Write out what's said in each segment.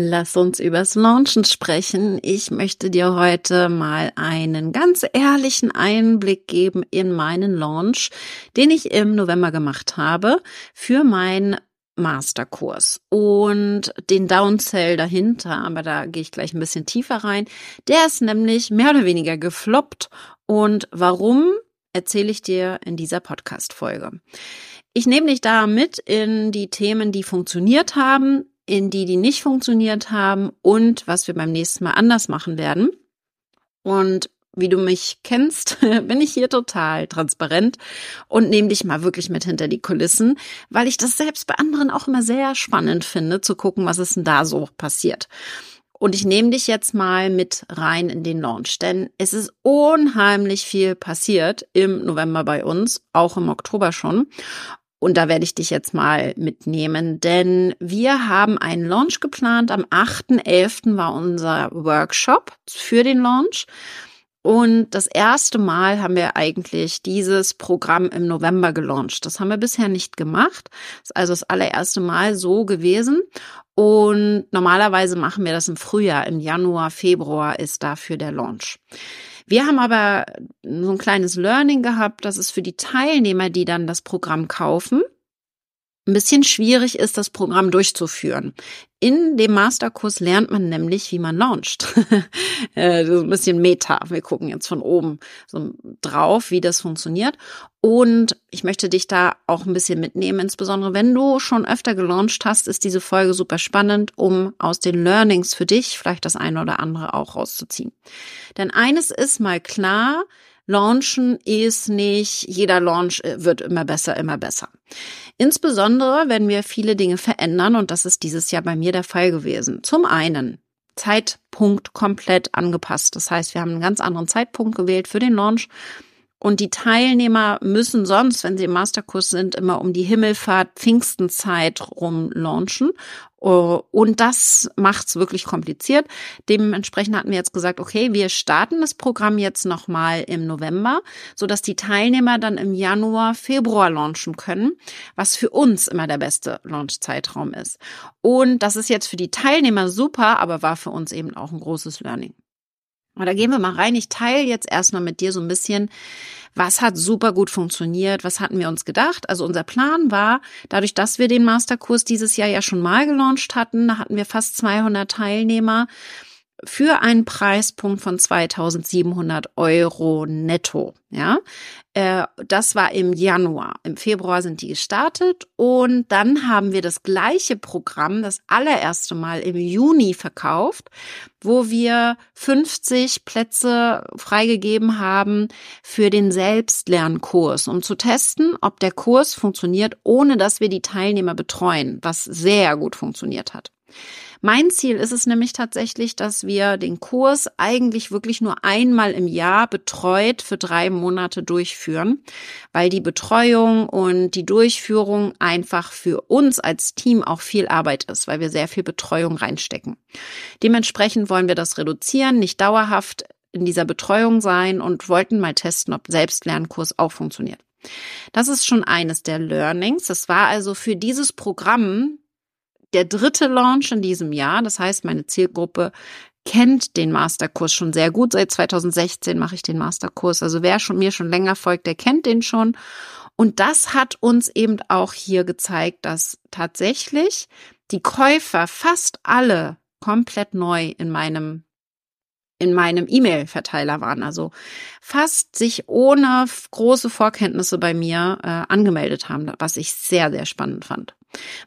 Lass uns übers Launchen sprechen. Ich möchte dir heute mal einen ganz ehrlichen Einblick geben in meinen Launch, den ich im November gemacht habe für mein Masterkurs und den Downsell dahinter, aber da gehe ich gleich ein bisschen tiefer rein. Der ist nämlich mehr oder weniger gefloppt und warum erzähle ich dir in dieser Podcast Folge. Ich nehme dich da mit in die Themen, die funktioniert haben, in die, die nicht funktioniert haben und was wir beim nächsten Mal anders machen werden. Und wie du mich kennst, bin ich hier total transparent und nehme dich mal wirklich mit hinter die Kulissen, weil ich das selbst bei anderen auch immer sehr spannend finde, zu gucken, was ist denn da so passiert. Und ich nehme dich jetzt mal mit rein in den Launch, denn es ist unheimlich viel passiert im November bei uns, auch im Oktober schon. Und da werde ich dich jetzt mal mitnehmen, denn wir haben einen Launch geplant. Am 8.11. war unser Workshop für den Launch. Und das erste Mal haben wir eigentlich dieses Programm im November gelauncht. Das haben wir bisher nicht gemacht. Das ist also das allererste Mal so gewesen. Und normalerweise machen wir das im Frühjahr, im Januar, Februar ist dafür der Launch. Wir haben aber so ein kleines Learning gehabt, dass es für die Teilnehmer, die dann das Programm kaufen, ein bisschen schwierig ist, das Programm durchzuführen. In dem Masterkurs lernt man nämlich, wie man launcht. Äh, so ein bisschen Meta. Wir gucken jetzt von oben so drauf, wie das funktioniert. Und ich möchte dich da auch ein bisschen mitnehmen. Insbesondere wenn du schon öfter gelauncht hast, ist diese Folge super spannend, um aus den Learnings für dich vielleicht das eine oder andere auch rauszuziehen. Denn eines ist mal klar, Launchen ist nicht, jeder Launch äh, wird immer besser, immer besser. Insbesondere, wenn wir viele Dinge verändern und das ist dieses Jahr bei mir der Fall gewesen. Zum einen Zeitpunkt komplett angepasst. Das heißt, wir haben einen ganz anderen Zeitpunkt gewählt für den Launch und die Teilnehmer müssen sonst, wenn sie im Masterkurs sind, immer um die Himmelfahrt Pfingstenzeit rum launchen. Oh, und das macht's wirklich kompliziert. Dementsprechend hatten wir jetzt gesagt, okay, wir starten das Programm jetzt nochmal im November, so dass die Teilnehmer dann im Januar, Februar launchen können, was für uns immer der beste Launchzeitraum ist. Und das ist jetzt für die Teilnehmer super, aber war für uns eben auch ein großes Learning. Und da gehen wir mal rein. Ich teile jetzt erstmal mit dir so ein bisschen, was hat super gut funktioniert, was hatten wir uns gedacht. Also unser Plan war, dadurch, dass wir den Masterkurs dieses Jahr ja schon mal gelauncht hatten, da hatten wir fast 200 Teilnehmer, für einen Preispunkt von 2700 Euro netto. Ja, äh, das war im Januar. Im Februar sind die gestartet und dann haben wir das gleiche Programm das allererste Mal im Juni verkauft, wo wir 50 Plätze freigegeben haben für den Selbstlernkurs, um zu testen, ob der Kurs funktioniert, ohne dass wir die Teilnehmer betreuen, was sehr gut funktioniert hat. Mein Ziel ist es nämlich tatsächlich, dass wir den Kurs eigentlich wirklich nur einmal im Jahr betreut für drei Monate durchführen, weil die Betreuung und die Durchführung einfach für uns als Team auch viel Arbeit ist, weil wir sehr viel Betreuung reinstecken. Dementsprechend wollen wir das reduzieren, nicht dauerhaft in dieser Betreuung sein und wollten mal testen, ob Selbstlernkurs auch funktioniert. Das ist schon eines der Learnings. Das war also für dieses Programm der dritte Launch in diesem Jahr. Das heißt, meine Zielgruppe kennt den Masterkurs schon sehr gut. Seit 2016 mache ich den Masterkurs. Also wer schon mir schon länger folgt, der kennt den schon. Und das hat uns eben auch hier gezeigt, dass tatsächlich die Käufer fast alle komplett neu in meinem in meinem E-Mail-Verteiler waren, also fast sich ohne große Vorkenntnisse bei mir äh, angemeldet haben, was ich sehr, sehr spannend fand.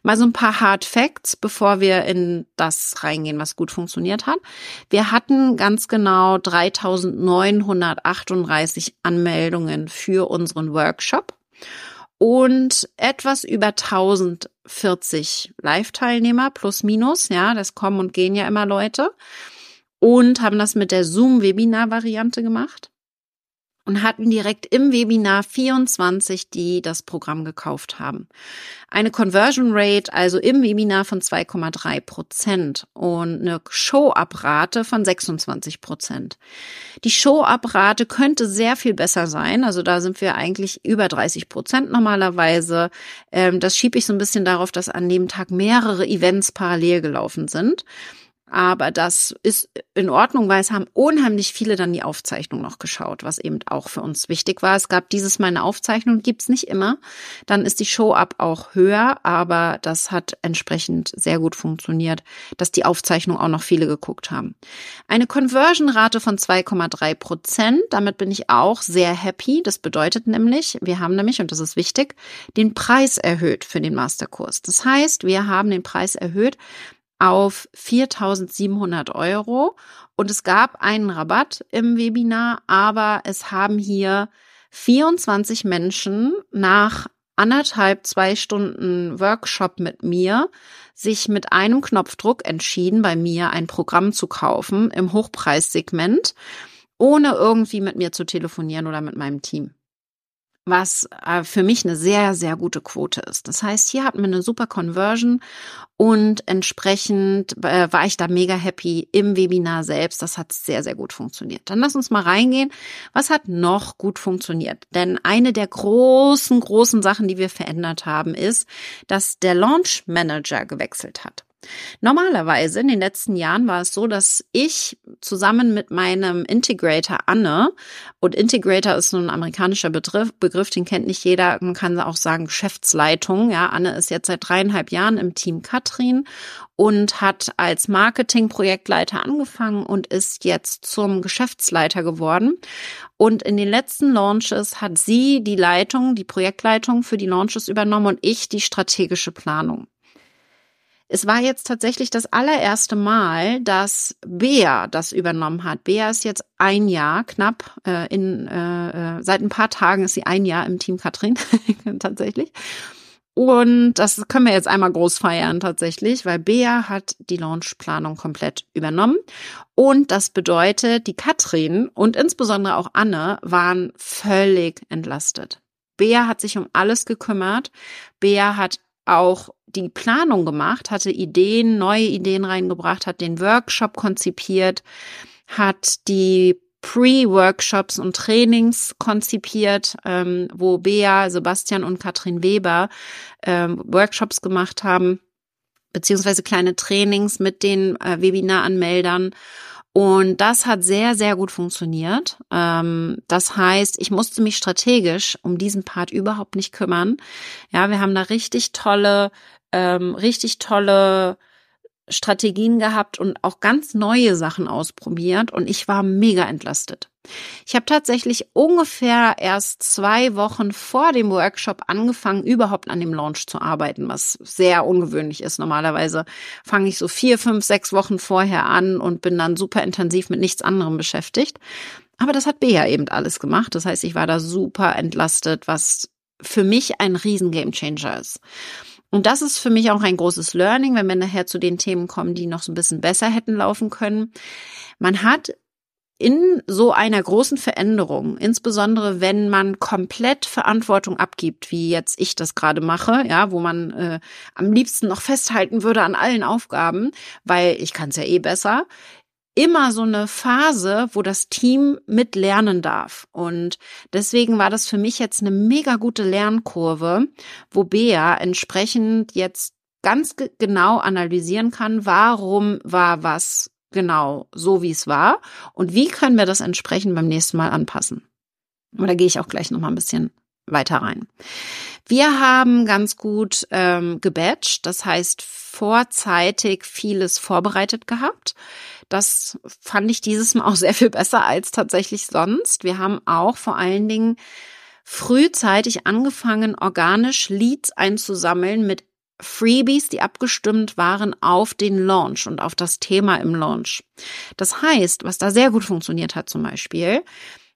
Mal so ein paar Hard Facts, bevor wir in das reingehen, was gut funktioniert hat. Wir hatten ganz genau 3938 Anmeldungen für unseren Workshop und etwas über 1040 Live-Teilnehmer plus minus. Ja, das kommen und gehen ja immer Leute und haben das mit der Zoom-Webinar-Variante gemacht. Und hatten direkt im Webinar 24, die das Programm gekauft haben. Eine Conversion Rate, also im Webinar von 2,3 Prozent und eine Show-Up-Rate von 26 Prozent. Die Show-Up-Rate könnte sehr viel besser sein. Also da sind wir eigentlich über 30 Prozent normalerweise. Ähm, das schiebe ich so ein bisschen darauf, dass an dem Tag mehrere Events parallel gelaufen sind. Aber das ist in Ordnung, weil es haben unheimlich viele dann die Aufzeichnung noch geschaut, was eben auch für uns wichtig war. Es gab dieses Mal eine Aufzeichnung, gibt's nicht immer. Dann ist die Show-Up auch höher, aber das hat entsprechend sehr gut funktioniert, dass die Aufzeichnung auch noch viele geguckt haben. Eine Conversion-Rate von 2,3 Prozent, damit bin ich auch sehr happy. Das bedeutet nämlich, wir haben nämlich, und das ist wichtig, den Preis erhöht für den Masterkurs. Das heißt, wir haben den Preis erhöht auf 4.700 Euro. Und es gab einen Rabatt im Webinar, aber es haben hier 24 Menschen nach anderthalb, zwei Stunden Workshop mit mir sich mit einem Knopfdruck entschieden, bei mir ein Programm zu kaufen im Hochpreissegment, ohne irgendwie mit mir zu telefonieren oder mit meinem Team was äh, für mich eine sehr, sehr gute Quote ist. Das heißt, hier hatten wir eine super Conversion und entsprechend äh, war ich da mega happy im Webinar selbst. Das hat sehr, sehr gut funktioniert. Dann lass uns mal reingehen. Was hat noch gut funktioniert? Denn eine der großen, großen Sachen, die wir verändert haben, ist, dass der Launch Manager gewechselt hat. Normalerweise in den letzten Jahren war es so, dass ich zusammen mit meinem Integrator Anne, und Integrator ist so ein amerikanischer Begriff, Begriff, den kennt nicht jeder, man kann auch sagen Geschäftsleitung. Ja, Anne ist jetzt seit dreieinhalb Jahren im Team Katrin und hat als Marketing-Projektleiter angefangen und ist jetzt zum Geschäftsleiter geworden. Und in den letzten Launches hat sie die Leitung, die Projektleitung für die Launches übernommen und ich die strategische Planung. Es war jetzt tatsächlich das allererste Mal, dass Bea das übernommen hat. Bea ist jetzt ein Jahr knapp, äh, in, äh, äh seit ein paar Tagen ist sie ein Jahr im Team Katrin, tatsächlich. Und das können wir jetzt einmal groß feiern tatsächlich, weil Bea hat die Launchplanung komplett übernommen. Und das bedeutet, die Katrin und insbesondere auch Anne waren völlig entlastet. Bea hat sich um alles gekümmert. Bea hat auch die Planung gemacht, hatte Ideen, neue Ideen reingebracht, hat den Workshop konzipiert, hat die Pre-Workshops und Trainings konzipiert, ähm, wo Bea, Sebastian und Katrin Weber ähm, Workshops gemacht haben, beziehungsweise kleine Trainings mit den äh, Webinaranmeldern. Und das hat sehr, sehr gut funktioniert. Ähm, das heißt, ich musste mich strategisch um diesen Part überhaupt nicht kümmern. Ja, wir haben da richtig tolle, ähm, richtig tolle Strategien gehabt und auch ganz neue Sachen ausprobiert und ich war mega entlastet. Ich habe tatsächlich ungefähr erst zwei Wochen vor dem Workshop angefangen, überhaupt an dem Launch zu arbeiten, was sehr ungewöhnlich ist. Normalerweise fange ich so vier, fünf, sechs Wochen vorher an und bin dann super intensiv mit nichts anderem beschäftigt. Aber das hat Bea eben alles gemacht. Das heißt, ich war da super entlastet, was für mich ein riesen Gamechanger ist. Und das ist für mich auch ein großes Learning, wenn wir nachher zu den Themen kommen, die noch so ein bisschen besser hätten laufen können. Man hat in so einer großen Veränderung, insbesondere wenn man komplett Verantwortung abgibt, wie jetzt ich das gerade mache, ja, wo man äh, am liebsten noch festhalten würde an allen Aufgaben, weil ich kann es ja eh besser, immer so eine Phase, wo das Team mitlernen darf. Und deswegen war das für mich jetzt eine mega gute Lernkurve, wo Bea entsprechend jetzt ganz genau analysieren kann, warum war was genau so, wie es war und wie können wir das entsprechend beim nächsten Mal anpassen. Und da gehe ich auch gleich noch mal ein bisschen weiter rein. Wir haben ganz gut ähm, gebatcht, das heißt vorzeitig vieles vorbereitet gehabt. Das fand ich dieses Mal auch sehr viel besser als tatsächlich sonst. Wir haben auch vor allen Dingen frühzeitig angefangen, organisch Leads einzusammeln mit Freebies, die abgestimmt waren auf den Launch und auf das Thema im Launch. Das heißt, was da sehr gut funktioniert hat zum Beispiel,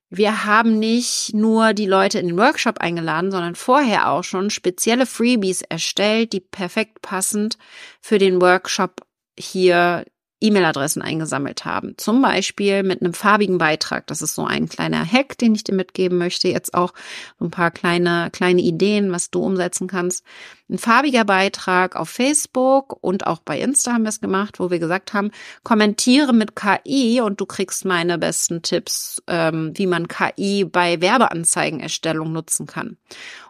wir haben nicht nur die Leute in den Workshop eingeladen, sondern vorher auch schon spezielle Freebies erstellt, die perfekt passend für den Workshop hier E-Mail-Adressen eingesammelt haben. Zum Beispiel mit einem farbigen Beitrag. Das ist so ein kleiner Hack, den ich dir mitgeben möchte. Jetzt auch ein paar kleine, kleine Ideen, was du umsetzen kannst. Ein farbiger Beitrag auf Facebook und auch bei Insta haben wir es gemacht, wo wir gesagt haben, kommentiere mit KI und du kriegst meine besten Tipps, ähm, wie man KI bei Werbeanzeigenerstellung nutzen kann.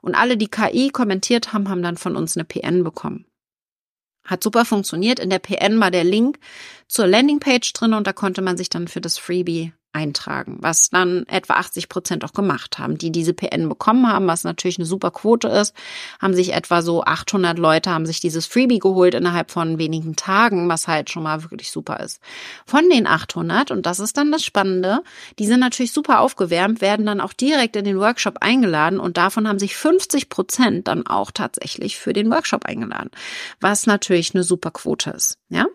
Und alle, die KI kommentiert haben, haben dann von uns eine PN bekommen. Hat super funktioniert. In der PN war der Link zur Landingpage drin und da konnte man sich dann für das Freebie eintragen, was dann etwa 80 Prozent auch gemacht haben, die diese PN bekommen haben, was natürlich eine super Quote ist, haben sich etwa so 800 Leute haben sich dieses Freebie geholt innerhalb von wenigen Tagen, was halt schon mal wirklich super ist. Von den 800 und das ist dann das Spannende, die sind natürlich super aufgewärmt, werden dann auch direkt in den Workshop eingeladen und davon haben sich 50 Prozent dann auch tatsächlich für den Workshop eingeladen, was natürlich eine super Quote ist, ja?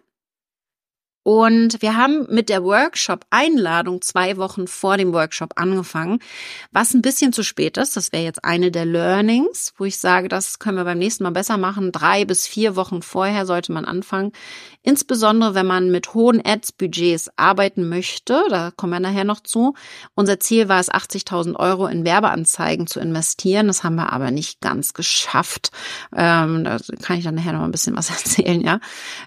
Und wir haben mit der Workshop-Einladung zwei Wochen vor dem Workshop angefangen, was ein bisschen zu spät ist. Das wäre jetzt eine der Learnings, wo ich sage, das können wir beim nächsten Mal besser machen. Drei bis vier Wochen vorher sollte man anfangen. Insbesondere, wenn man mit hohen Ads-Budgets arbeiten möchte. Da kommen wir nachher noch zu. Unser Ziel war es, 80.000 Euro in Werbeanzeigen zu investieren. Das haben wir aber nicht ganz geschafft. Ähm, da kann ich dann nachher noch ein bisschen was erzählen, ja.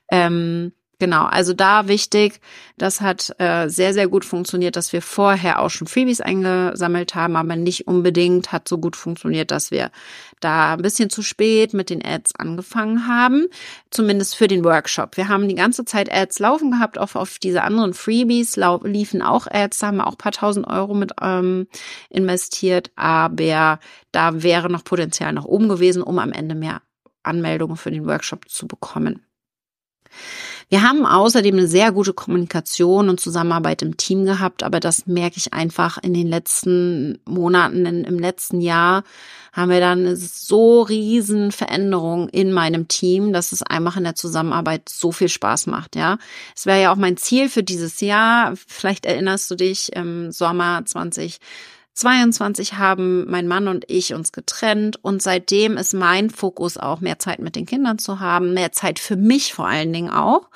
Ähm, Genau, also da wichtig, das hat äh, sehr, sehr gut funktioniert, dass wir vorher auch schon Freebies eingesammelt haben, aber nicht unbedingt hat so gut funktioniert, dass wir da ein bisschen zu spät mit den Ads angefangen haben, zumindest für den Workshop. Wir haben die ganze Zeit Ads laufen gehabt, auch auf diese anderen Freebies liefen auch Ads, da haben wir auch paar tausend Euro mit ähm, investiert, aber da wäre noch Potenzial nach oben gewesen, um am Ende mehr Anmeldungen für den Workshop zu bekommen. Wir haben außerdem eine sehr gute Kommunikation und Zusammenarbeit im Team gehabt, aber das merke ich einfach in den letzten Monaten, im letzten Jahr haben wir dann eine so riesen Veränderung in meinem Team, dass es einfach in der Zusammenarbeit so viel Spaß macht, ja. Es wäre ja auch mein Ziel für dieses Jahr. Vielleicht erinnerst du dich im Sommer 20 22 haben mein Mann und ich uns getrennt und seitdem ist mein Fokus auch mehr Zeit mit den Kindern zu haben, mehr Zeit für mich vor allen Dingen auch.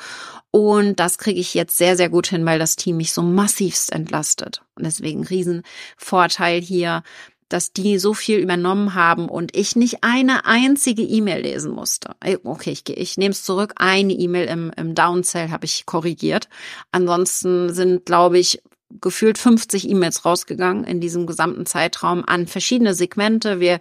Und das kriege ich jetzt sehr, sehr gut hin, weil das Team mich so massivst entlastet. Und deswegen Riesenvorteil hier, dass die so viel übernommen haben und ich nicht eine einzige E-Mail lesen musste. Okay, ich, ich nehme es zurück. Eine E-Mail im, im Downsell habe ich korrigiert. Ansonsten sind, glaube ich, gefühlt 50 E-Mails rausgegangen in diesem gesamten Zeitraum an verschiedene Segmente. Wir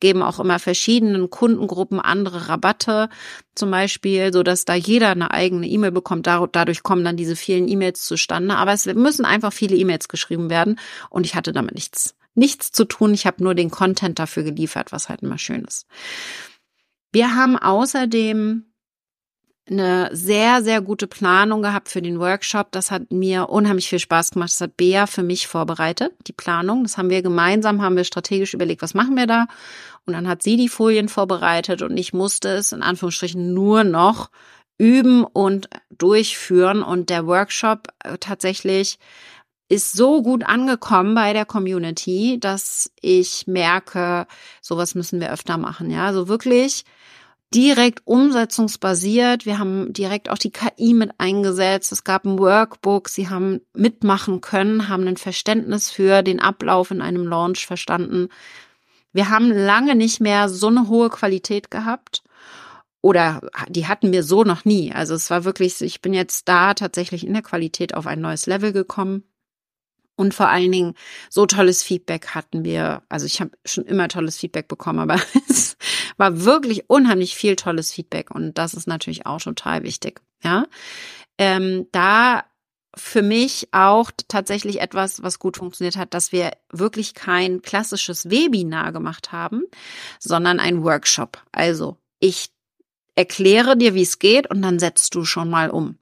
geben auch immer verschiedenen Kundengruppen andere Rabatte zum Beispiel, so dass da jeder eine eigene E-Mail bekommt. Dadurch kommen dann diese vielen E-Mails zustande. Aber es müssen einfach viele E-Mails geschrieben werden und ich hatte damit nichts, nichts zu tun. Ich habe nur den Content dafür geliefert, was halt immer schön ist. Wir haben außerdem eine sehr, sehr gute Planung gehabt für den Workshop. Das hat mir unheimlich viel Spaß gemacht. Das hat Bea für mich vorbereitet, die Planung. Das haben wir gemeinsam, haben wir strategisch überlegt, was machen wir da? Und dann hat sie die Folien vorbereitet und ich musste es in Anführungsstrichen nur noch üben und durchführen. Und der Workshop äh, tatsächlich ist so gut angekommen bei der Community, dass ich merke, sowas müssen wir öfter machen. Ja, also wirklich direkt umsetzungsbasiert. Wir haben direkt auch die KI mit eingesetzt. Es gab ein Workbook. Sie haben mitmachen können, haben ein Verständnis für den Ablauf in einem Launch verstanden. Wir haben lange nicht mehr so eine hohe Qualität gehabt. Oder die hatten wir so noch nie. Also es war wirklich, ich bin jetzt da tatsächlich in der Qualität auf ein neues Level gekommen. Und vor allen Dingen, so tolles Feedback hatten wir. Also ich habe schon immer tolles Feedback bekommen, aber es war wirklich unheimlich viel tolles Feedback. Und das ist natürlich auch total wichtig. Ja, ähm, da für mich auch tatsächlich etwas, was gut funktioniert hat, dass wir wirklich kein klassisches Webinar gemacht haben, sondern ein Workshop. Also ich erkläre dir, wie es geht und dann setzt du schon mal um.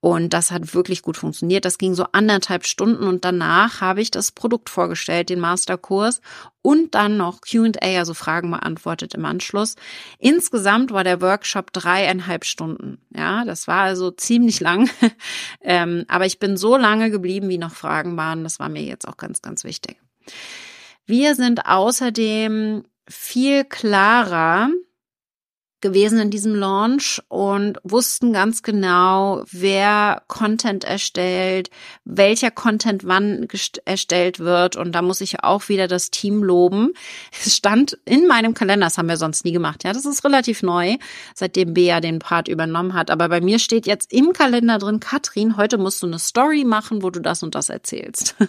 Und das hat wirklich gut funktioniert. Das ging so anderthalb Stunden und danach habe ich das Produkt vorgestellt, den Masterkurs und dann noch Q&A, also Fragen beantwortet im Anschluss. Insgesamt war der Workshop dreieinhalb Stunden. Ja, das war also ziemlich lang. ähm, aber ich bin so lange geblieben, wie noch Fragen waren. Das war mir jetzt auch ganz, ganz wichtig. Wir sind außerdem viel klarer gewesen in diesem Launch und wussten ganz genau, wer Content erstellt, welcher Content wann erstellt wird. Und da muss ich auch wieder das Team loben. Es stand in meinem Kalender, das haben wir sonst nie gemacht. Ja, das ist relativ neu, seitdem Bea den Part übernommen hat. Aber bei mir steht jetzt im Kalender drin, Katrin, heute musst du eine Story machen, wo du das und das erzählst.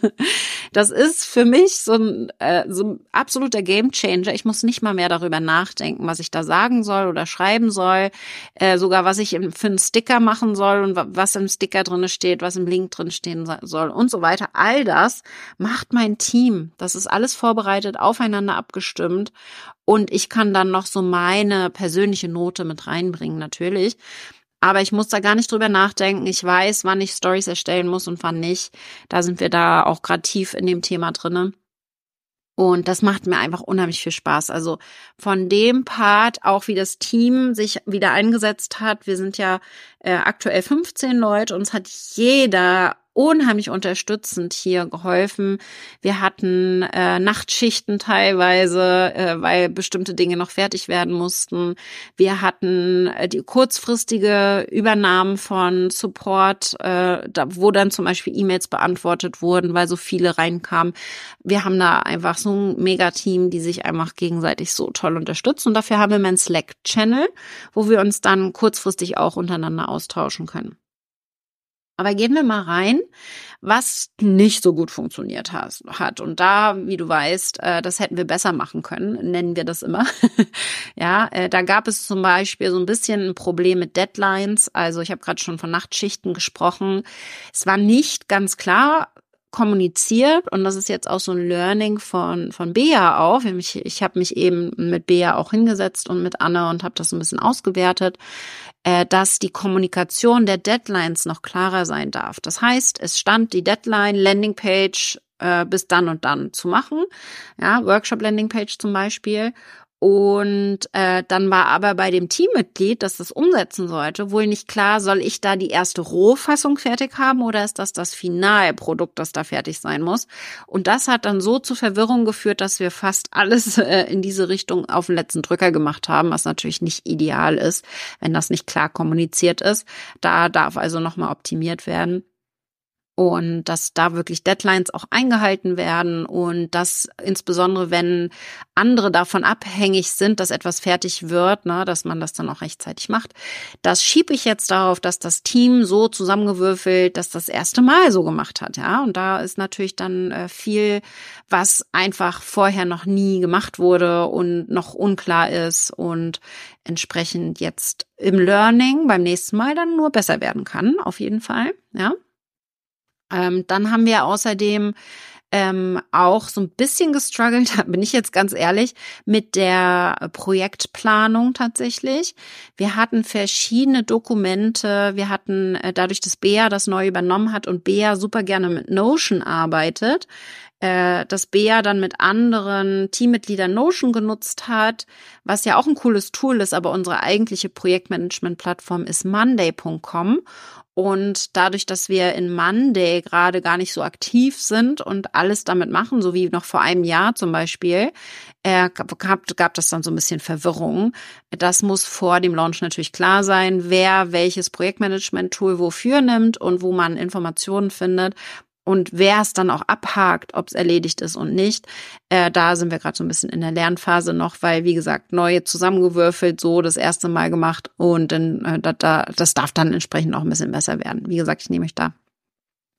Das ist für mich so ein, äh, so ein absoluter Gamechanger. Ich muss nicht mal mehr darüber nachdenken, was ich da sagen soll oder schreiben soll, äh, sogar was ich für einen Sticker machen soll und was im Sticker drin steht, was im Link drin stehen soll und so weiter. All das macht mein Team. Das ist alles vorbereitet, aufeinander abgestimmt und ich kann dann noch so meine persönliche Note mit reinbringen, natürlich. Aber ich muss da gar nicht drüber nachdenken. Ich weiß, wann ich Stories erstellen muss und wann nicht. Da sind wir da auch gerade tief in dem Thema drinne. Und das macht mir einfach unheimlich viel Spaß. Also von dem Part, auch wie das Team sich wieder eingesetzt hat. Wir sind ja äh, aktuell 15 Leute. Uns hat jeder unheimlich unterstützend hier geholfen. Wir hatten äh, Nachtschichten teilweise, äh, weil bestimmte Dinge noch fertig werden mussten. Wir hatten äh, die kurzfristige Übernahmen von Support, äh, da, wo dann zum Beispiel E-Mails beantwortet wurden, weil so viele reinkamen. Wir haben da einfach so ein Megateam, die sich einfach gegenseitig so toll unterstützen. Und dafür haben wir einen Slack-Channel, wo wir uns dann kurzfristig auch untereinander austauschen können. Aber gehen wir mal rein, was nicht so gut funktioniert hat. Und da, wie du weißt, äh, das hätten wir besser machen können, nennen wir das immer. ja, äh, da gab es zum Beispiel so ein bisschen ein Problem mit Deadlines. Also ich habe gerade schon von Nachtschichten gesprochen. Es war nicht ganz klar, kommuniziert und das ist jetzt auch so ein Learning von von Bea auch. Ich, ich habe mich eben mit Bea auch hingesetzt und mit Anne und habe das so ein bisschen ausgewertet, äh, dass die Kommunikation der Deadlines noch klarer sein darf. Das heißt, es stand die Deadline Landingpage äh, bis dann und dann zu machen, ja Workshop Landingpage zum Beispiel und äh, dann war aber bei dem Teammitglied, das das umsetzen sollte, wohl nicht klar, soll ich da die erste Rohfassung fertig haben oder ist das das Finalprodukt, das da fertig sein muss? Und das hat dann so zu Verwirrung geführt, dass wir fast alles äh, in diese Richtung auf den letzten Drücker gemacht haben, was natürlich nicht ideal ist, wenn das nicht klar kommuniziert ist. Da darf also nochmal optimiert werden und dass da wirklich Deadlines auch eingehalten werden und dass insbesondere wenn andere davon abhängig sind, dass etwas fertig wird, ne, dass man das dann auch rechtzeitig macht. Das schiebe ich jetzt darauf, dass das Team so zusammengewürfelt, dass das erste Mal so gemacht hat, ja. Und da ist natürlich dann äh, viel, was einfach vorher noch nie gemacht wurde und noch unklar ist und entsprechend jetzt im Learning beim nächsten Mal dann nur besser werden kann, auf jeden Fall, ja. Ähm, dann haben wir außerdem ähm, auch so ein bisschen gestruggelt, da bin ich jetzt ganz ehrlich, mit der Projektplanung tatsächlich. Wir hatten verschiedene Dokumente, wir hatten äh, dadurch, dass Bea das neu übernommen hat und Bea super gerne mit Notion arbeitet, äh, dass Bea dann mit anderen Teammitgliedern Notion genutzt hat, was ja auch ein cooles Tool ist, aber unsere eigentliche Projektmanagement-Plattform ist monday.com und dadurch, dass wir in Monday gerade gar nicht so aktiv sind und alles damit machen, so wie noch vor einem Jahr zum Beispiel, äh, gab, gab das dann so ein bisschen Verwirrung. Das muss vor dem Launch natürlich klar sein, wer welches Projektmanagement-Tool wofür nimmt und wo man Informationen findet und wer es dann auch abhakt, ob es erledigt ist und nicht, äh, da sind wir gerade so ein bisschen in der Lernphase noch, weil wie gesagt neue zusammengewürfelt, so das erste Mal gemacht und dann äh, da, da, das darf dann entsprechend auch ein bisschen besser werden. Wie gesagt, ich nehme mich da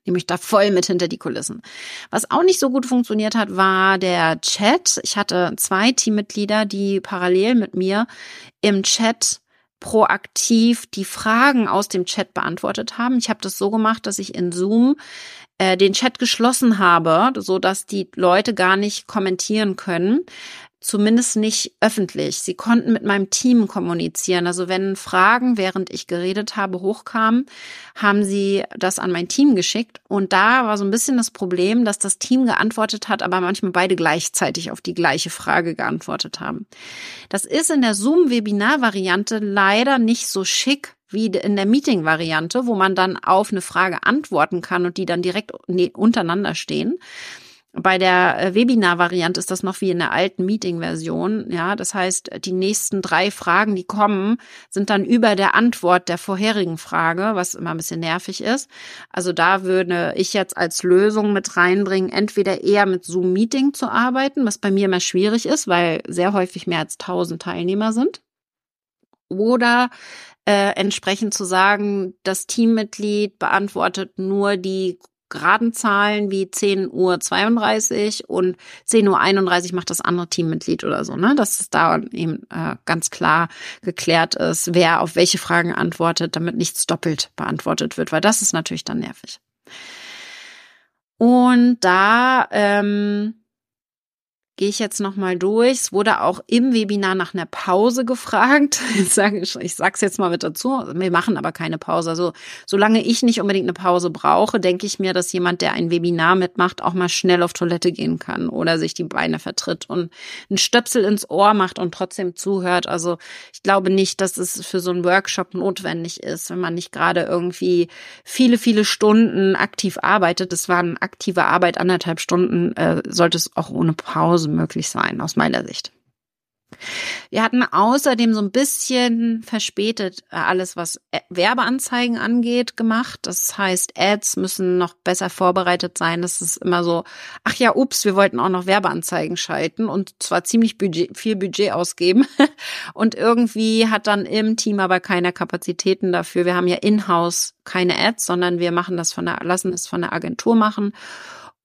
nehme ich da voll mit hinter die Kulissen. Was auch nicht so gut funktioniert hat, war der Chat. Ich hatte zwei Teammitglieder, die parallel mit mir im Chat proaktiv die Fragen aus dem Chat beantwortet haben. Ich habe das so gemacht, dass ich in Zoom äh, den Chat geschlossen habe, so dass die Leute gar nicht kommentieren können. Zumindest nicht öffentlich. Sie konnten mit meinem Team kommunizieren. Also wenn Fragen, während ich geredet habe, hochkamen, haben sie das an mein Team geschickt. Und da war so ein bisschen das Problem, dass das Team geantwortet hat, aber manchmal beide gleichzeitig auf die gleiche Frage geantwortet haben. Das ist in der Zoom-Webinar-Variante leider nicht so schick, wie in der Meeting-Variante, wo man dann auf eine Frage antworten kann und die dann direkt untereinander stehen. Bei der äh, Webinar-Variante ist das noch wie in der alten Meeting-Version. Ja, das heißt, die nächsten drei Fragen, die kommen, sind dann über der Antwort der vorherigen Frage, was immer ein bisschen nervig ist. Also da würde ich jetzt als Lösung mit reinbringen, entweder eher mit Zoom-Meeting zu arbeiten, was bei mir immer schwierig ist, weil sehr häufig mehr als 1000 Teilnehmer sind. Oder äh, entsprechend zu sagen, das Teammitglied beantwortet nur die geraden Zahlen wie 10 Uhr 32 und 10 Uhr 31 macht das andere Teammitglied oder so, ne? Dass es da eben äh, ganz klar geklärt ist, wer auf welche Fragen antwortet, damit nichts doppelt beantwortet wird, weil das ist natürlich dann nervig. Und da ähm, gehe ich jetzt nochmal durch. Es wurde auch im Webinar nach einer Pause gefragt. Ich sage, ich sag's jetzt mal mit dazu. Wir machen aber keine Pause. Also, solange ich nicht unbedingt eine Pause brauche, denke ich mir, dass jemand, der ein Webinar mitmacht, auch mal schnell auf Toilette gehen kann oder sich die Beine vertritt und einen Stöpsel ins Ohr macht und trotzdem zuhört. Also, ich glaube nicht, dass es für so einen Workshop notwendig ist, wenn man nicht gerade irgendwie viele, viele Stunden aktiv arbeitet. Das war eine aktive Arbeit, anderthalb Stunden, äh, sollte es auch ohne Pause möglich sein, aus meiner Sicht. Wir hatten außerdem so ein bisschen verspätet äh, alles, was äh, Werbeanzeigen angeht, gemacht. Das heißt, Ads müssen noch besser vorbereitet sein. Das ist immer so, ach ja, ups, wir wollten auch noch Werbeanzeigen schalten und zwar ziemlich Budget, viel Budget ausgeben. Und irgendwie hat dann im Team aber keine Kapazitäten dafür. Wir haben ja in-house keine Ads, sondern wir machen das von der, lassen es von der Agentur machen.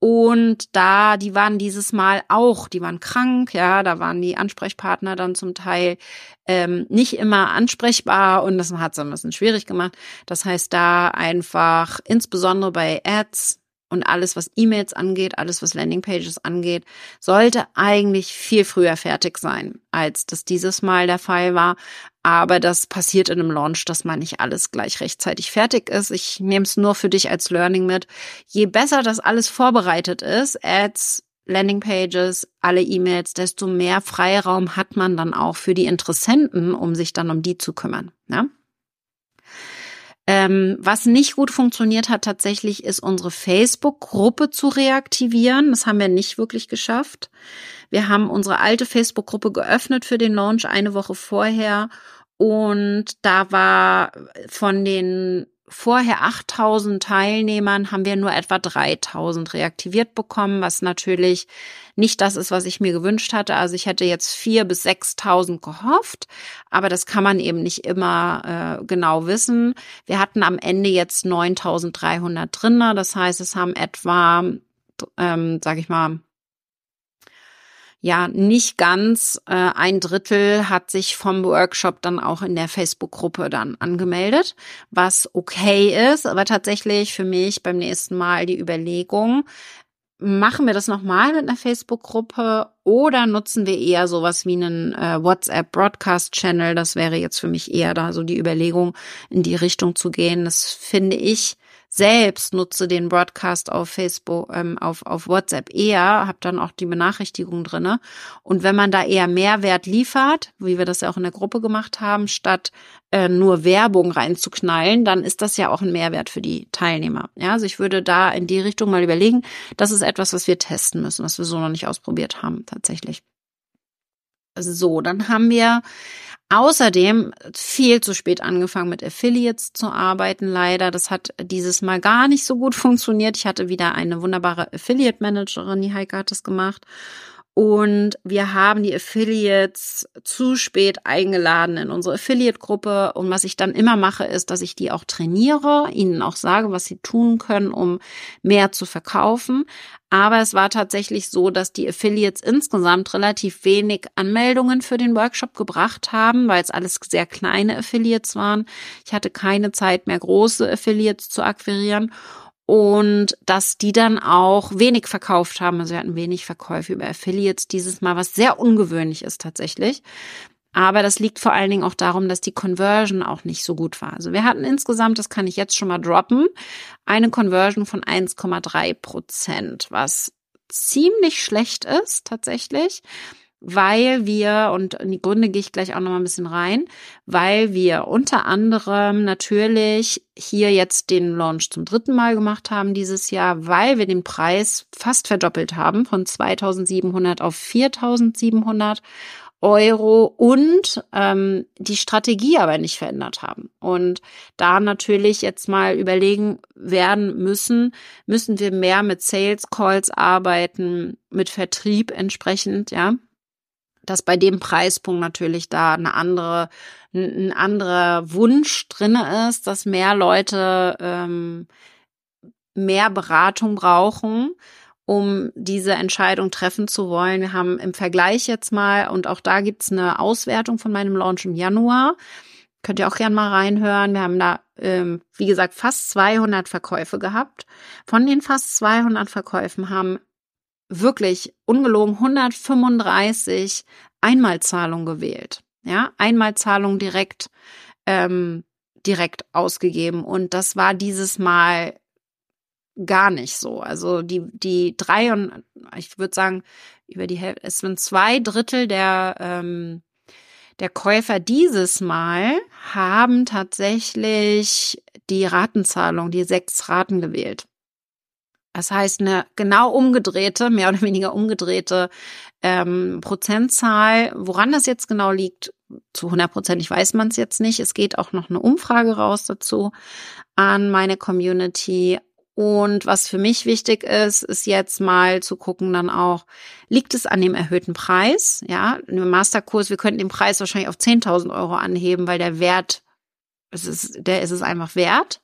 Und da, die waren dieses Mal auch, die waren krank, ja, da waren die Ansprechpartner dann zum Teil ähm, nicht immer ansprechbar und das hat es ein bisschen schwierig gemacht. Das heißt, da einfach insbesondere bei Ads und alles, was E-Mails angeht, alles, was Landingpages angeht, sollte eigentlich viel früher fertig sein, als das dieses Mal der Fall war. Aber das passiert in einem Launch, dass man nicht alles gleich rechtzeitig fertig ist. Ich nehme es nur für dich als Learning mit. Je besser das alles vorbereitet ist, Ads, Landingpages, alle E-Mails, desto mehr Freiraum hat man dann auch für die Interessenten, um sich dann um die zu kümmern. Ja? Ähm, was nicht gut funktioniert hat tatsächlich, ist unsere Facebook-Gruppe zu reaktivieren. Das haben wir nicht wirklich geschafft. Wir haben unsere alte Facebook-Gruppe geöffnet für den Launch eine Woche vorher und da war von den vorher 8000 Teilnehmern haben wir nur etwa 3000 reaktiviert bekommen, was natürlich nicht das ist, was ich mir gewünscht hatte. Also ich hätte jetzt 4 bis 6000 gehofft, aber das kann man eben nicht immer äh, genau wissen. Wir hatten am Ende jetzt 9300 drinne, das heißt, es haben etwa, ähm, sag ich mal, ja, nicht ganz äh, ein Drittel hat sich vom Workshop dann auch in der Facebook-Gruppe dann angemeldet, was okay ist, aber tatsächlich für mich beim nächsten Mal die Überlegung, machen wir das nochmal mit einer Facebook-Gruppe oder nutzen wir eher sowas wie einen äh, WhatsApp-Broadcast-Channel? Das wäre jetzt für mich eher da so die Überlegung, in die Richtung zu gehen. Das finde ich selbst nutze den Broadcast auf Facebook, ähm, auf, auf WhatsApp eher, habe dann auch die Benachrichtigung drinne. Und wenn man da eher Mehrwert liefert, wie wir das ja auch in der Gruppe gemacht haben, statt äh, nur Werbung reinzuknallen, dann ist das ja auch ein Mehrwert für die Teilnehmer. Ja, also ich würde da in die Richtung mal überlegen. Das ist etwas, was wir testen müssen, was wir so noch nicht ausprobiert haben, tatsächlich. So, dann haben wir Außerdem viel zu spät angefangen mit Affiliates zu arbeiten, leider. Das hat dieses Mal gar nicht so gut funktioniert. Ich hatte wieder eine wunderbare Affiliate Managerin, die Heike hat das gemacht. Und wir haben die Affiliates zu spät eingeladen in unsere Affiliate-Gruppe. Und was ich dann immer mache, ist, dass ich die auch trainiere, ihnen auch sage, was sie tun können, um mehr zu verkaufen. Aber es war tatsächlich so, dass die Affiliates insgesamt relativ wenig Anmeldungen für den Workshop gebracht haben, weil es alles sehr kleine Affiliates waren. Ich hatte keine Zeit mehr, große Affiliates zu akquirieren und dass die dann auch wenig verkauft haben. Also wir hatten wenig Verkäufe über Affiliates dieses Mal, was sehr ungewöhnlich ist tatsächlich. Aber das liegt vor allen Dingen auch darum, dass die Conversion auch nicht so gut war. Also wir hatten insgesamt, das kann ich jetzt schon mal droppen, eine Conversion von 1,3 Prozent, was ziemlich schlecht ist tatsächlich. Weil wir, und in die Gründe gehe ich gleich auch noch mal ein bisschen rein, weil wir unter anderem natürlich hier jetzt den Launch zum dritten Mal gemacht haben dieses Jahr, weil wir den Preis fast verdoppelt haben von 2700 auf 4700 Euro und ähm, die Strategie aber nicht verändert haben. Und da natürlich jetzt mal überlegen werden müssen, müssen wir mehr mit Sales Calls arbeiten, mit Vertrieb entsprechend, ja, dass bei dem Preispunkt natürlich da eine andere, ein anderer Wunsch drinne ist, dass mehr Leute ähm, mehr Beratung brauchen, um diese Entscheidung treffen zu wollen. Wir haben im Vergleich jetzt mal, und auch da gibt's eine Auswertung von meinem Launch im Januar. Könnt ihr auch gern mal reinhören. Wir haben da, ähm, wie gesagt, fast 200 Verkäufe gehabt. Von den fast 200 Verkäufen haben wirklich ungelogen 135 Einmalzahlung gewählt. Ja, Einmalzahlung direkt, ähm, direkt ausgegeben. Und das war dieses Mal gar nicht so. Also die, die drei und ich würde sagen, über die Hälfte, es sind zwei Drittel der, ähm, der Käufer dieses Mal haben tatsächlich die Ratenzahlung, die sechs Raten gewählt. Das heißt, eine genau umgedrehte, mehr oder weniger umgedrehte ähm, Prozentzahl. Woran das jetzt genau liegt, zu 100 Prozent, ich weiß man es jetzt nicht. Es geht auch noch eine Umfrage raus dazu an meine Community. Und was für mich wichtig ist, ist jetzt mal zu gucken dann auch, liegt es an dem erhöhten Preis? Ja, im Masterkurs, wir könnten den Preis wahrscheinlich auf 10.000 Euro anheben, weil der Wert es ist, der ist es einfach wert,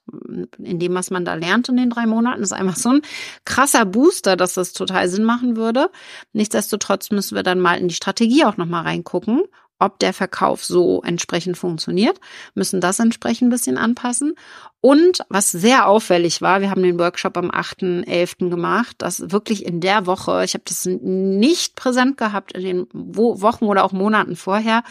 in dem, was man da lernt in den drei Monaten. Ist einfach so ein krasser Booster, dass das total Sinn machen würde. Nichtsdestotrotz müssen wir dann mal in die Strategie auch nochmal reingucken ob der Verkauf so entsprechend funktioniert, müssen das entsprechend ein bisschen anpassen. Und was sehr auffällig war, wir haben den Workshop am 8.11. gemacht, dass wirklich in der Woche, ich habe das nicht präsent gehabt in den Wochen oder auch Monaten vorher,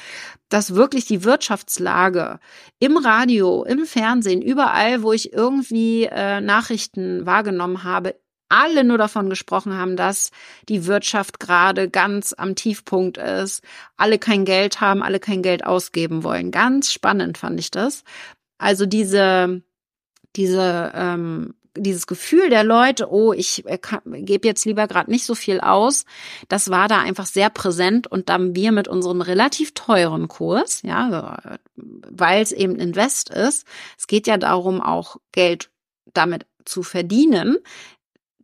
dass wirklich die Wirtschaftslage im Radio, im Fernsehen, überall, wo ich irgendwie äh, Nachrichten wahrgenommen habe, alle nur davon gesprochen haben, dass die Wirtschaft gerade ganz am Tiefpunkt ist, alle kein Geld haben, alle kein Geld ausgeben wollen. Ganz spannend fand ich das. Also diese, diese, ähm, dieses Gefühl der Leute, oh, ich äh, gebe jetzt lieber gerade nicht so viel aus, das war da einfach sehr präsent und dann wir mit unserem relativ teuren Kurs, ja, weil es eben Invest ist, es geht ja darum, auch Geld damit zu verdienen,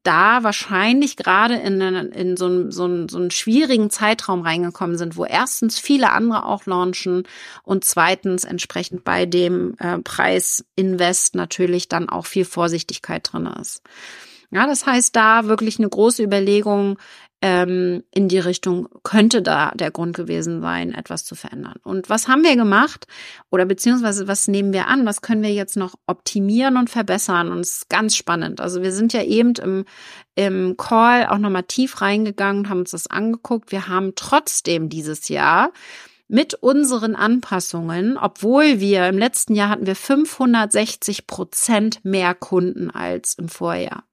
da wahrscheinlich gerade in, in so, einen, so, einen, so einen schwierigen Zeitraum reingekommen sind, wo erstens viele andere auch launchen und zweitens entsprechend bei dem äh, Preisinvest natürlich dann auch viel Vorsichtigkeit drin ist. Ja, das heißt, da wirklich eine große Überlegung ähm, in die Richtung könnte da der Grund gewesen sein, etwas zu verändern. Und was haben wir gemacht oder beziehungsweise was nehmen wir an? Was können wir jetzt noch optimieren und verbessern? Und es ist ganz spannend. Also wir sind ja eben im, im Call auch nochmal tief reingegangen, haben uns das angeguckt. Wir haben trotzdem dieses Jahr mit unseren Anpassungen, obwohl wir im letzten Jahr hatten wir 560 Prozent mehr Kunden als im Vorjahr.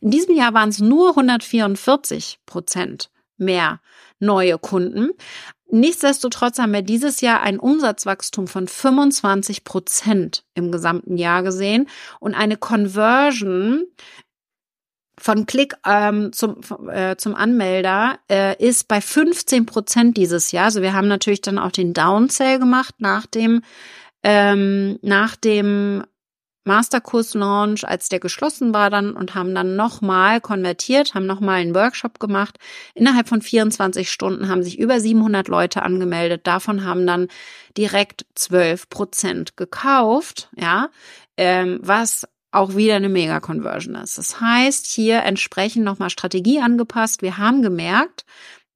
In diesem Jahr waren es nur 144 Prozent mehr neue Kunden. Nichtsdestotrotz haben wir dieses Jahr ein Umsatzwachstum von 25 Prozent im gesamten Jahr gesehen und eine Conversion von Klick ähm, zum, äh, zum Anmelder äh, ist bei 15 Prozent dieses Jahr. Also wir haben natürlich dann auch den Downsell gemacht nach dem ähm, nach dem Masterkurs-Launch, als der geschlossen war dann und haben dann nochmal konvertiert, haben nochmal einen Workshop gemacht. Innerhalb von 24 Stunden haben sich über 700 Leute angemeldet. Davon haben dann direkt 12 Prozent gekauft, ja, ähm, was auch wieder eine Mega-Conversion ist. Das heißt, hier entsprechend nochmal Strategie angepasst. Wir haben gemerkt,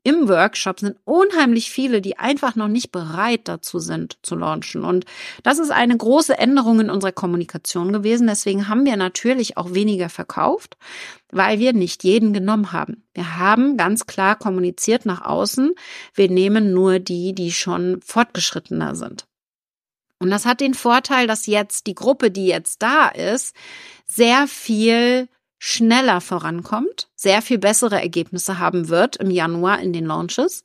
im Workshop sind unheimlich viele, die einfach noch nicht bereit dazu sind zu launchen. Und das ist eine große Änderung in unserer Kommunikation gewesen. Deswegen haben wir natürlich auch weniger verkauft, weil wir nicht jeden genommen haben. Wir haben ganz klar kommuniziert nach außen, wir nehmen nur die, die schon fortgeschrittener sind. Und das hat den Vorteil, dass jetzt die Gruppe, die jetzt da ist, sehr viel schneller vorankommt, sehr viel bessere Ergebnisse haben wird im Januar in den Launches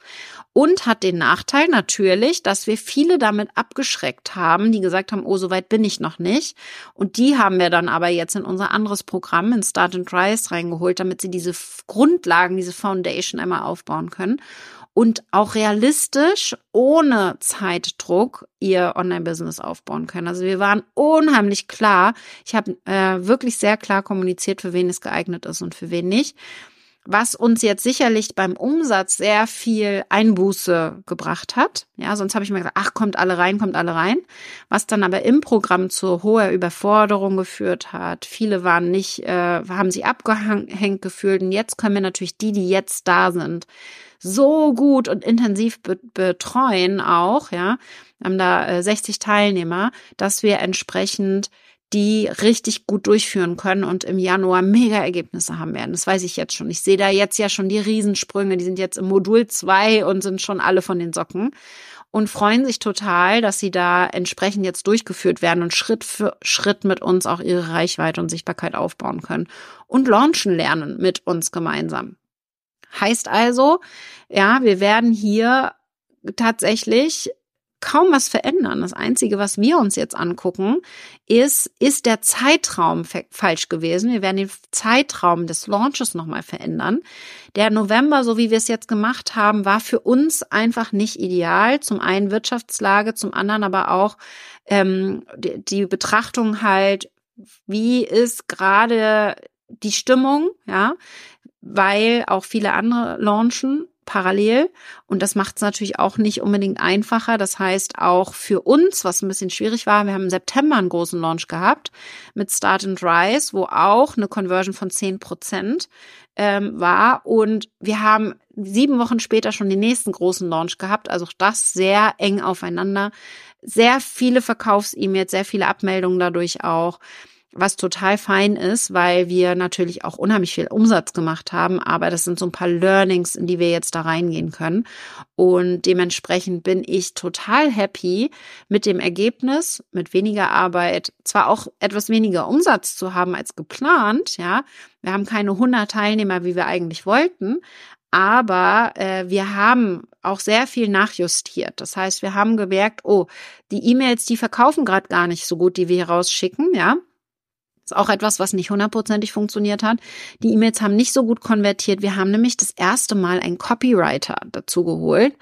und hat den Nachteil natürlich, dass wir viele damit abgeschreckt haben, die gesagt haben, oh, so weit bin ich noch nicht. Und die haben wir dann aber jetzt in unser anderes Programm, in Start and Rise reingeholt, damit sie diese Grundlagen, diese Foundation einmal aufbauen können und auch realistisch ohne Zeitdruck ihr Online-Business aufbauen können. Also wir waren unheimlich klar. Ich habe äh, wirklich sehr klar kommuniziert, für wen es geeignet ist und für wen nicht. Was uns jetzt sicherlich beim Umsatz sehr viel Einbuße gebracht hat. Ja, sonst habe ich mir gesagt, ach, kommt alle rein, kommt alle rein. Was dann aber im Programm zu hoher Überforderung geführt hat. Viele waren nicht, äh, haben sich abgehängt gefühlt. Und jetzt können wir natürlich die, die jetzt da sind, so gut und intensiv be betreuen auch, ja. Wir haben da äh, 60 Teilnehmer, dass wir entsprechend die richtig gut durchführen können und im Januar mega Ergebnisse haben werden. Das weiß ich jetzt schon. Ich sehe da jetzt ja schon die Riesensprünge. Die sind jetzt im Modul zwei und sind schon alle von den Socken und freuen sich total, dass sie da entsprechend jetzt durchgeführt werden und Schritt für Schritt mit uns auch ihre Reichweite und Sichtbarkeit aufbauen können und launchen lernen mit uns gemeinsam. Heißt also, ja, wir werden hier tatsächlich kaum was verändern. Das Einzige, was wir uns jetzt angucken, ist, ist der Zeitraum falsch gewesen. Wir werden den Zeitraum des Launches nochmal verändern. Der November, so wie wir es jetzt gemacht haben, war für uns einfach nicht ideal. Zum einen Wirtschaftslage, zum anderen aber auch ähm, die, die Betrachtung halt, wie ist gerade die Stimmung, ja weil auch viele andere launchen parallel und das macht es natürlich auch nicht unbedingt einfacher. Das heißt auch für uns, was ein bisschen schwierig war, wir haben im September einen großen Launch gehabt mit Start and Rise, wo auch eine Conversion von zehn Prozent ähm, war und wir haben sieben Wochen später schon den nächsten großen Launch gehabt. Also das sehr eng aufeinander, sehr viele Verkaufs-E-Mails, sehr viele Abmeldungen dadurch auch was total fein ist, weil wir natürlich auch unheimlich viel Umsatz gemacht haben, aber das sind so ein paar Learnings, in die wir jetzt da reingehen können. Und dementsprechend bin ich total happy mit dem Ergebnis, mit weniger Arbeit, zwar auch etwas weniger Umsatz zu haben als geplant, ja. Wir haben keine 100 Teilnehmer, wie wir eigentlich wollten, aber äh, wir haben auch sehr viel nachjustiert. Das heißt, wir haben gemerkt, oh, die E-Mails, die verkaufen gerade gar nicht so gut, die wir hier rausschicken, ja. Ist auch etwas, was nicht hundertprozentig funktioniert hat. Die E-Mails haben nicht so gut konvertiert. Wir haben nämlich das erste Mal einen Copywriter dazu geholt.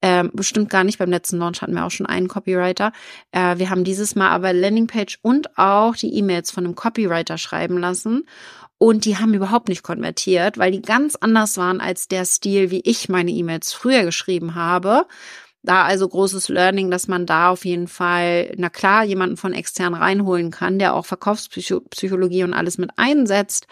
Ähm, bestimmt gar nicht. Beim letzten Launch hatten wir auch schon einen Copywriter. Äh, wir haben dieses Mal aber Landingpage und auch die E-Mails von einem Copywriter schreiben lassen. Und die haben überhaupt nicht konvertiert, weil die ganz anders waren als der Stil, wie ich meine E-Mails früher geschrieben habe. Da also großes Learning, dass man da auf jeden Fall, na klar, jemanden von extern reinholen kann, der auch Verkaufspsychologie und alles mit einsetzt.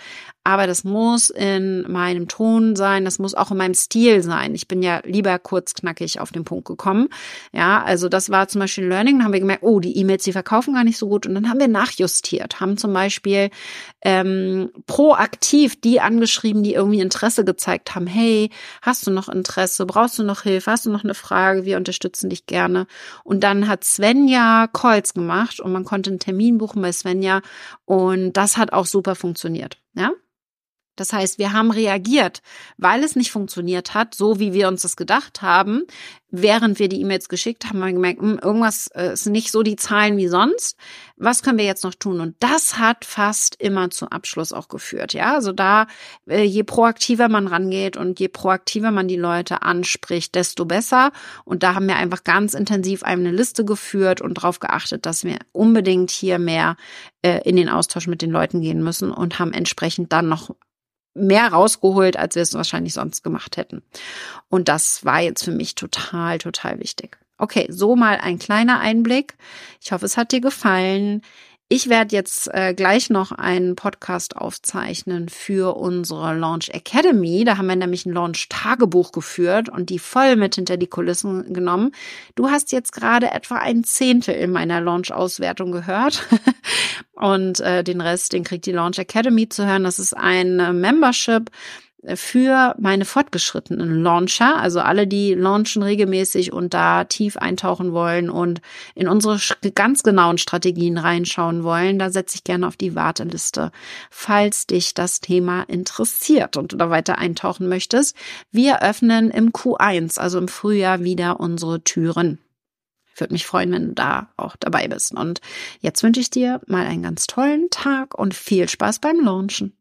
Aber das muss in meinem Ton sein, das muss auch in meinem Stil sein. Ich bin ja lieber kurz knackig auf den Punkt gekommen. Ja, also das war zum Beispiel Learning. Dann haben wir gemerkt, oh, die E-Mails, die verkaufen gar nicht so gut. Und dann haben wir nachjustiert, haben zum Beispiel ähm, proaktiv die angeschrieben, die irgendwie Interesse gezeigt haben. Hey, hast du noch Interesse? Brauchst du noch Hilfe? Hast du noch eine Frage? Wir unterstützen dich gerne. Und dann hat Svenja Calls gemacht und man konnte einen Termin buchen bei Svenja. Und das hat auch super funktioniert. Ja, das heißt, wir haben reagiert, weil es nicht funktioniert hat, so wie wir uns das gedacht haben. Während wir die E-Mails geschickt haben, haben wir gemerkt, hm, irgendwas äh, ist nicht so die Zahlen wie sonst. Was können wir jetzt noch tun? Und das hat fast immer zum Abschluss auch geführt. Ja, also da, äh, je proaktiver man rangeht und je proaktiver man die Leute anspricht, desto besser. Und da haben wir einfach ganz intensiv eine Liste geführt und darauf geachtet, dass wir unbedingt hier mehr äh, in den Austausch mit den Leuten gehen müssen und haben entsprechend dann noch mehr rausgeholt, als wir es wahrscheinlich sonst gemacht hätten. Und das war jetzt für mich total, total wichtig. Okay, so mal ein kleiner Einblick. Ich hoffe, es hat dir gefallen. Ich werde jetzt äh, gleich noch einen Podcast aufzeichnen für unsere Launch Academy. Da haben wir nämlich ein Launch Tagebuch geführt und die voll mit hinter die Kulissen genommen. Du hast jetzt gerade etwa ein Zehntel in meiner Launch Auswertung gehört und äh, den Rest, den kriegt die Launch Academy zu hören. Das ist ein Membership für meine fortgeschrittenen Launcher, also alle, die launchen regelmäßig und da tief eintauchen wollen und in unsere ganz genauen Strategien reinschauen wollen, da setze ich gerne auf die Warteliste, falls dich das Thema interessiert und du da weiter eintauchen möchtest. Wir öffnen im Q1, also im Frühjahr, wieder unsere Türen. Ich würde mich freuen, wenn du da auch dabei bist. Und jetzt wünsche ich dir mal einen ganz tollen Tag und viel Spaß beim Launchen.